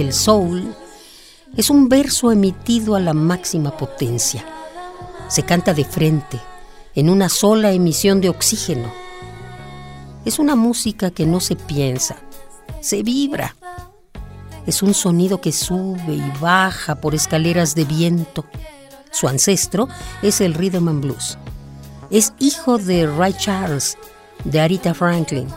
El soul, es un verso emitido a la máxima potencia. Se canta de frente, en una sola emisión de oxígeno. Es una música que no se piensa, se vibra. Es un sonido que sube y baja por escaleras de viento. Su ancestro es el rhythm and blues. Es hijo de Ray Charles, de Arita Franklin,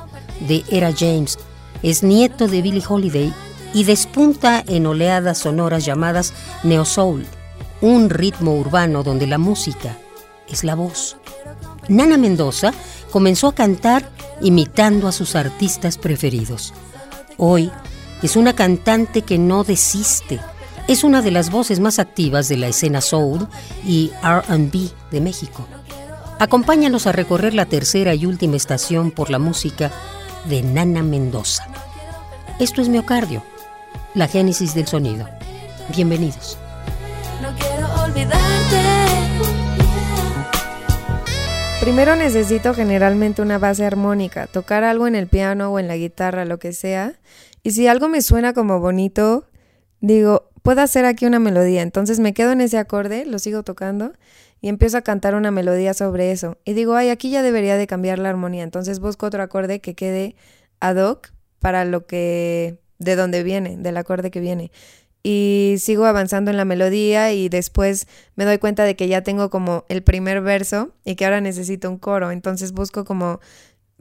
de Era James. Es nieto de Billie Holiday y despunta en oleadas sonoras llamadas neo soul, un ritmo urbano donde la música es la voz. Nana Mendoza comenzó a cantar imitando a sus artistas preferidos. Hoy es una cantante que no desiste. Es una de las voces más activas de la escena soul y RB de México. Acompáñanos a recorrer la tercera y última estación por la música de Nana Mendoza. Esto es Miocardio la génesis del sonido. Bienvenidos. No quiero olvidarte. Primero necesito generalmente una base armónica, tocar algo en el piano o en la guitarra, lo que sea. Y si algo me suena como bonito, digo, puedo hacer aquí una melodía. Entonces me quedo en ese acorde, lo sigo tocando y empiezo a cantar una melodía sobre eso. Y digo, ay, aquí ya debería de cambiar la armonía. Entonces busco otro acorde que quede ad hoc para lo que de dónde viene, del acorde que viene. Y sigo avanzando en la melodía y después me doy cuenta de que ya tengo como el primer verso y que ahora necesito un coro. Entonces busco como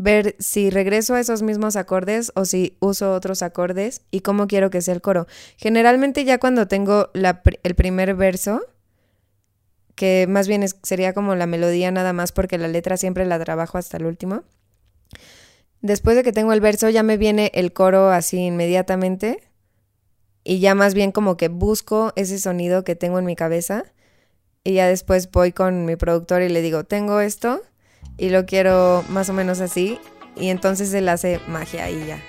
ver si regreso a esos mismos acordes o si uso otros acordes y cómo quiero que sea el coro. Generalmente ya cuando tengo el primer verso, que más bien sería como la melodía nada más porque la letra siempre la trabajo hasta el último después de que tengo el verso ya me viene el coro así inmediatamente y ya más bien como que busco ese sonido que tengo en mi cabeza y ya después voy con mi productor y le digo, tengo esto y lo quiero más o menos así y entonces él hace magia y ya.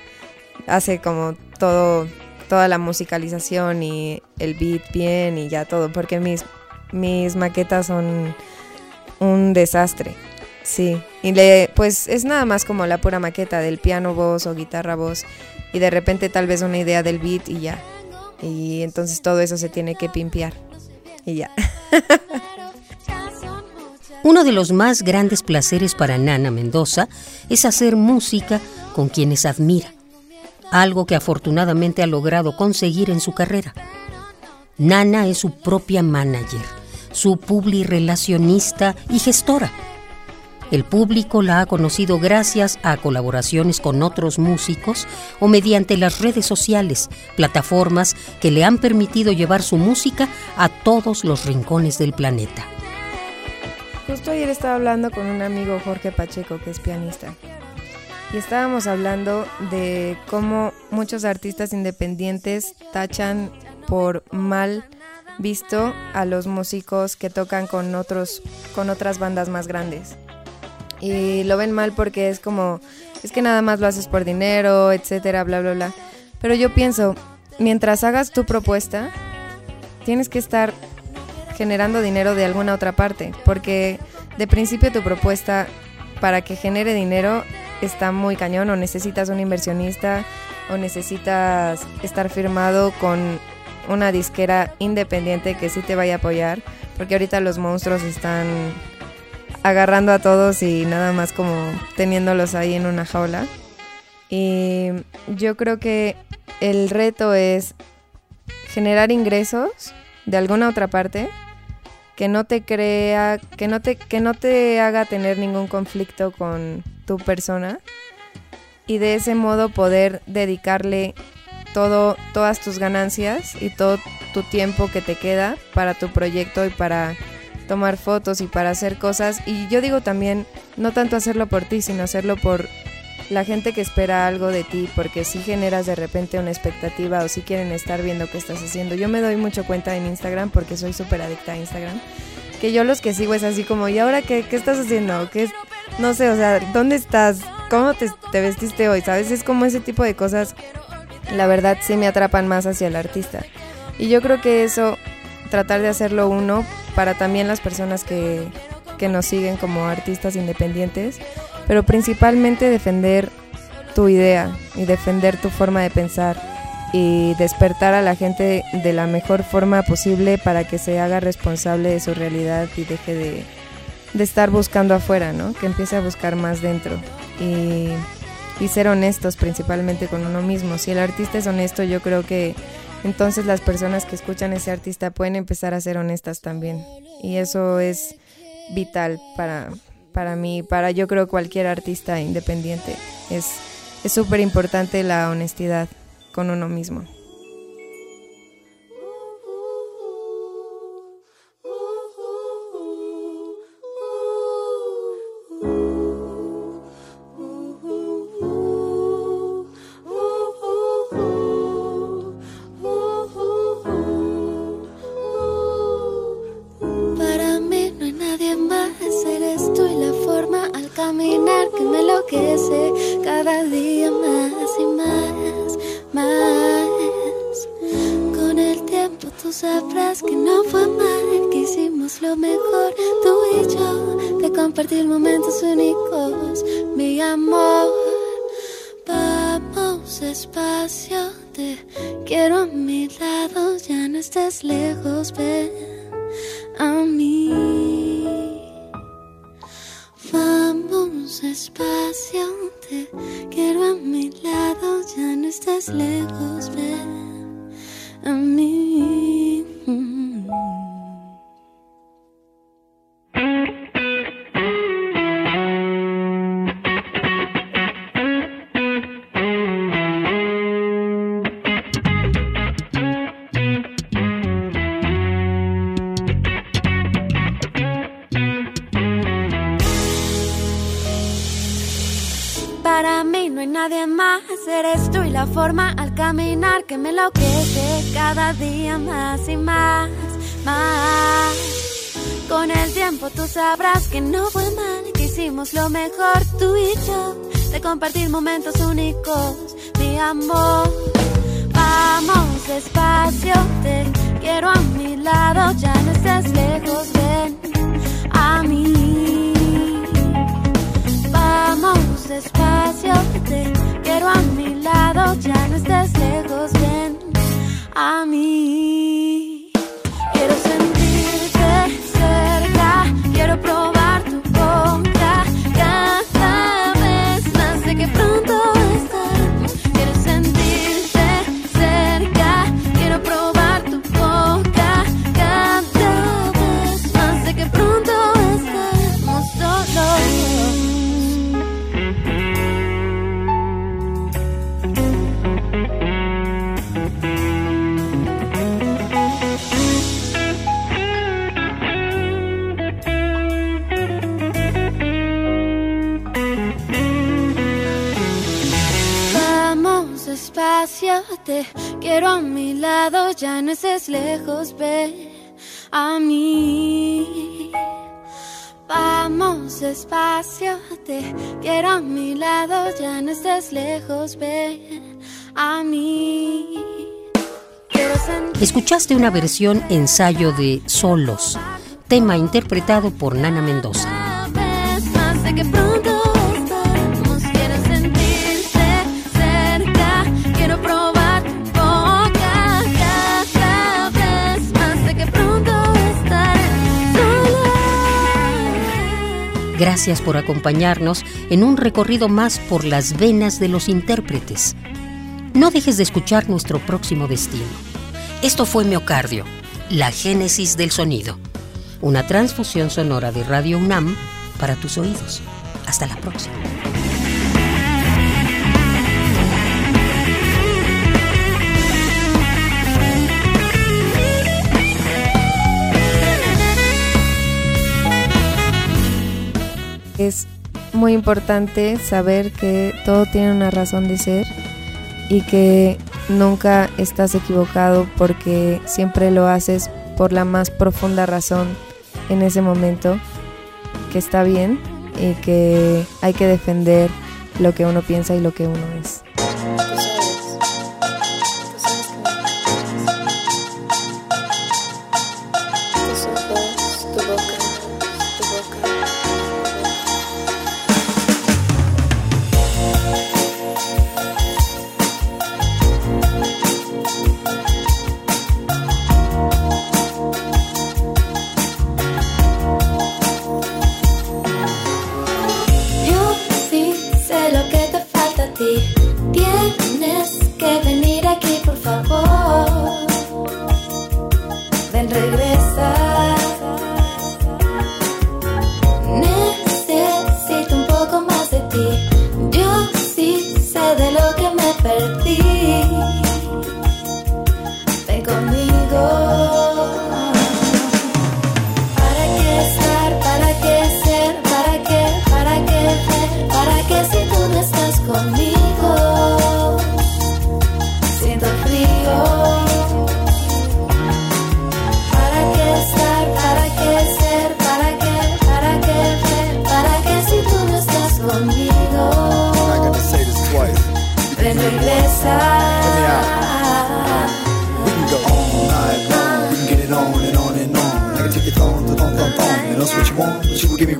Hace como todo, toda la musicalización y el beat bien y ya todo, porque mis, mis maquetas son un desastre. Sí, y le, pues es nada más como la pura maqueta del piano voz o guitarra voz y de repente tal vez una idea del beat y ya. Y entonces todo eso se tiene que pimpear y ya. Uno de los más grandes placeres para Nana Mendoza es hacer música con quienes admira, algo que afortunadamente ha logrado conseguir en su carrera. Nana es su propia manager, su publirelacionista y gestora el público la ha conocido gracias a colaboraciones con otros músicos o mediante las redes sociales, plataformas que le han permitido llevar su música a todos los rincones del planeta. Justo ayer estaba hablando con un amigo Jorge Pacheco, que es pianista, y estábamos hablando de cómo muchos artistas independientes tachan por mal visto a los músicos que tocan con otros con otras bandas más grandes Y lo ven mal porque es como, es que nada más lo haces por dinero, etcétera, bla, bla, bla. Pero yo pienso, mientras hagas tu propuesta, tienes que estar generando dinero de alguna otra parte, porque de principio tu propuesta para que genere dinero está muy cañón o necesitas un inversionista o necesitas estar firmado con una disquera independiente que sí te vaya a apoyar, porque ahorita los monstruos están agarrando a todos y nada más como teniéndolos ahí en una jaula. Y yo creo que el reto es generar ingresos de alguna otra parte que no te crea, que no te, que no te haga tener ningún conflicto con tu persona y de ese modo poder dedicarle todo, todas tus ganancias y todo tu tiempo que te queda para tu proyecto y para tomar fotos y para hacer cosas. Y yo digo también, no tanto hacerlo por ti, sino hacerlo por la gente que espera algo de ti, porque si generas de repente una expectativa o si quieren estar viendo qué estás haciendo. Yo me doy mucho cuenta en Instagram porque soy súper adicta a Instagram. Que yo los que sigo es así como, ¿y ahora qué, qué estás haciendo? ¿Qué no sé, o sea, ¿dónde estás? ¿Cómo te, te vestiste hoy? ¿Sabes? Es como ese tipo de cosas, la verdad sí me atrapan más hacia el artista. Y yo creo que eso, tratar de hacerlo uno para también las personas que, que nos siguen como artistas independientes, pero principalmente defender tu idea y defender tu forma de pensar y despertar a la gente de la mejor forma posible para que se haga responsable de su realidad y deje de, de estar buscando afuera, ¿no? Que empiece a buscar más dentro y, y ser honestos principalmente con uno mismo. Si el artista es honesto, yo creo que entonces las personas que escuchan a ese artista pueden empezar a ser honestas también. Y eso es vital para, para mí, para yo creo cualquier artista independiente. Es súper importante la honestidad con uno mismo. sabrás que no fue mal, que hicimos lo mejor, tú y yo, de compartir momentos únicos, mi amor. Vamos espacio, te quiero a mi lado, ya no estés lejos, ven a mí. Vamos espacio cada día más y más, más. Con el tiempo tú sabrás que no fue mal, que hicimos lo mejor tú y yo, de compartir momentos únicos, mi amor. Vamos despacio, te quiero a mi lado, ya no estés lejos, ven te quiero a mi lado, ya no estés lejos, ve a mí. Vamos despacio, te quiero a mi lado, ya no estés lejos, ven a mí. Escuchaste una versión ensayo de Solos, tema interpretado por Nana Mendoza. Gracias por acompañarnos en un recorrido más por las venas de los intérpretes. No dejes de escuchar nuestro próximo destino. Esto fue Miocardio, la génesis del sonido. Una transfusión sonora de Radio UNAM para tus oídos. Hasta la próxima. Es muy importante saber que todo tiene una razón de ser y que nunca estás equivocado porque siempre lo haces por la más profunda razón en ese momento, que está bien y que hay que defender lo que uno piensa y lo que uno es.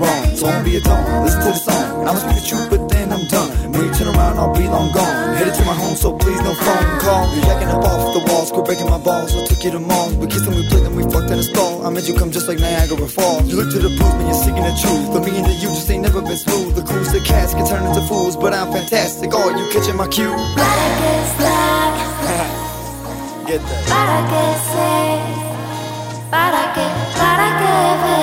wrong. So I'll be a dawn. Listen to the song. I'll speak the truth, but then I'm done. When you turn around, I'll be long gone. Headed to my home, so please no phone call. You're jacking up off the walls, quit breaking my balls. I took you to malls, we kissed and we played and we fucked in a stall. I made you come just like Niagara Falls. You look to the blues but you're seeking the truth. But me and the you just ain't never been smooth. The coolest the cats can turn into fools, but I'm fantastic. Oh, you catching my cue? Black is black. Get that. Para que para que, para que